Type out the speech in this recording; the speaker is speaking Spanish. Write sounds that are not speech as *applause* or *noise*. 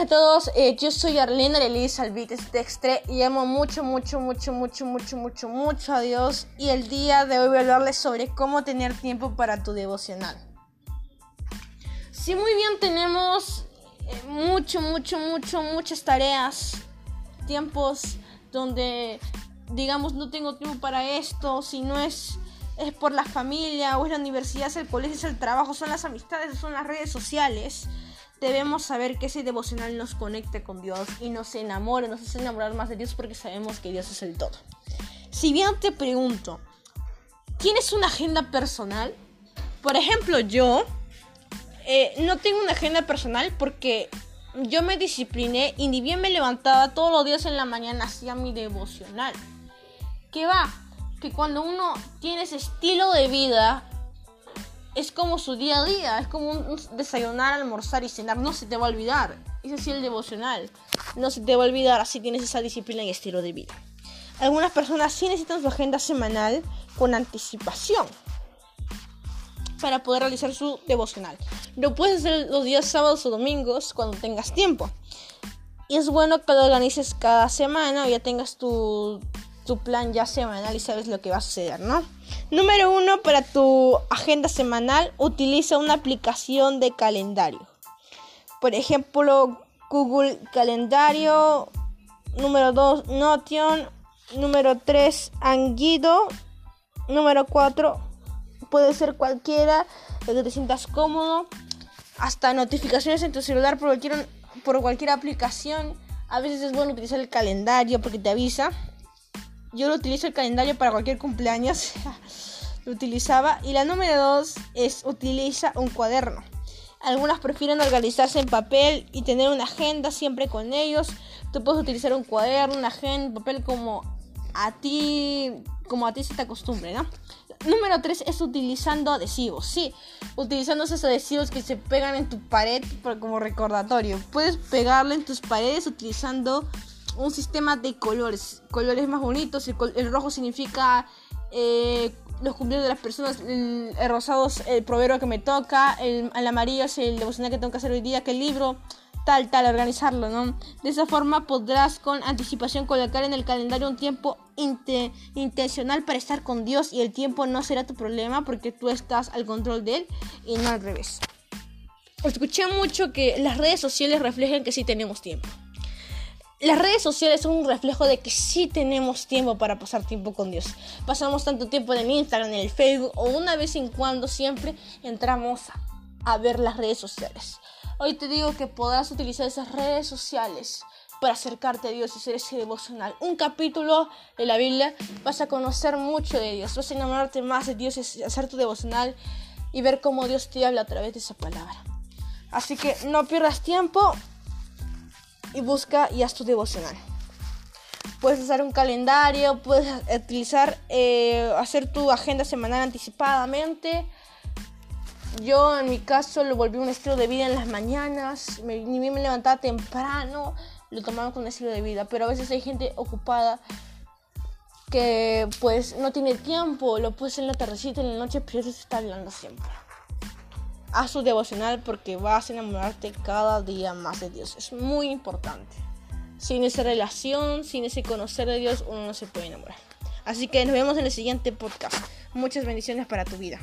buenas a todos, eh, yo soy Arlene Arelis Alvites Dextre y amo mucho, mucho, mucho, mucho, mucho, mucho, mucho a Dios y el día de hoy voy a hablarles sobre cómo tener tiempo para tu devocional. Si muy bien tenemos eh, mucho, mucho, mucho, muchas tareas, tiempos donde digamos no tengo tiempo para esto, si no es es por la familia o es la universidad, es el colegio, es el trabajo, son las amistades, son las redes sociales debemos saber que ese devocional nos conecte con Dios y nos enamore, nos hace enamorar más de Dios porque sabemos que Dios es el todo. Si bien te pregunto, ¿tienes una agenda personal? Por ejemplo, yo eh, no tengo una agenda personal porque yo me discipliné y ni bien me levantaba todos los días en la mañana hacía mi devocional. ¿Qué va? Que cuando uno tiene ese estilo de vida, es como su día a día, es como un, desayunar, almorzar y cenar, no se te va a olvidar. Es así el devocional, no se te va a olvidar así tienes esa disciplina y estilo de vida. Algunas personas sí necesitan su agenda semanal con anticipación para poder realizar su devocional. Lo puedes hacer los días sábados o domingos cuando tengas tiempo. Y es bueno que lo organices cada semana o ya tengas tu tu plan ya semanal y sabes lo que va a suceder, ¿no? Número uno, para tu agenda semanal, utiliza una aplicación de calendario. Por ejemplo, Google Calendario. Número dos, Notion. Número tres, Anguido. Número cuatro, puede ser cualquiera, lo que te sientas cómodo. Hasta notificaciones en tu celular por cualquier, por cualquier aplicación. A veces es bueno utilizar el calendario porque te avisa. Yo lo utilizo el calendario para cualquier cumpleaños. *laughs* lo utilizaba. Y la número dos es utiliza un cuaderno. Algunas prefieren organizarse en papel y tener una agenda siempre con ellos. Tú puedes utilizar un cuaderno, una agenda, papel como a ti, como a ti se te acostumbre, ¿no? Número 3 es utilizando adhesivos. Sí, utilizando esos adhesivos que se pegan en tu pared como recordatorio. Puedes pegarlo en tus paredes utilizando un sistema de colores, colores más bonitos. El, rojo significa eh, los cumpleaños de las personas, el, rosado es el proverbio que me toca, el, amarillo es el devocional que tengo que hacer hoy día, que el libro, tal, tal, organizarlo, ¿no? De esa forma podrás con anticipación colocar en el calendario un tiempo intencional para estar con Dios y el tiempo no será tu problema porque tú estás al control de él y no al revés. Escuché mucho que las redes sociales reflejan que sí tenemos tiempo las redes sociales son un reflejo de que sí tenemos tiempo para pasar tiempo con Dios. Pasamos tanto tiempo en Instagram, en el Facebook o una vez en cuando siempre entramos a ver las redes sociales. Hoy te digo que podrás utilizar esas redes sociales para acercarte a Dios y ser ese devocional. Un capítulo de la Biblia vas a conocer mucho de Dios, vas a enamorarte más de Dios y hacer tu devocional y ver cómo Dios te habla a través de esa palabra. Así que no pierdas tiempo, y busca y haz tu devocional. Puedes usar un calendario, puedes utilizar, eh, hacer tu agenda semanal anticipadamente. Yo en mi caso lo volví un estilo de vida en las mañanas, me, me levantaba temprano, lo tomaba con un estilo de vida, pero a veces hay gente ocupada que pues no tiene tiempo, lo puedes en la tardecita, en la noche, pero eso se está hablando siempre haz tu devocional porque vas a enamorarte cada día más de Dios. Es muy importante. Sin esa relación, sin ese conocer de Dios, uno no se puede enamorar. Así que nos vemos en el siguiente podcast. Muchas bendiciones para tu vida.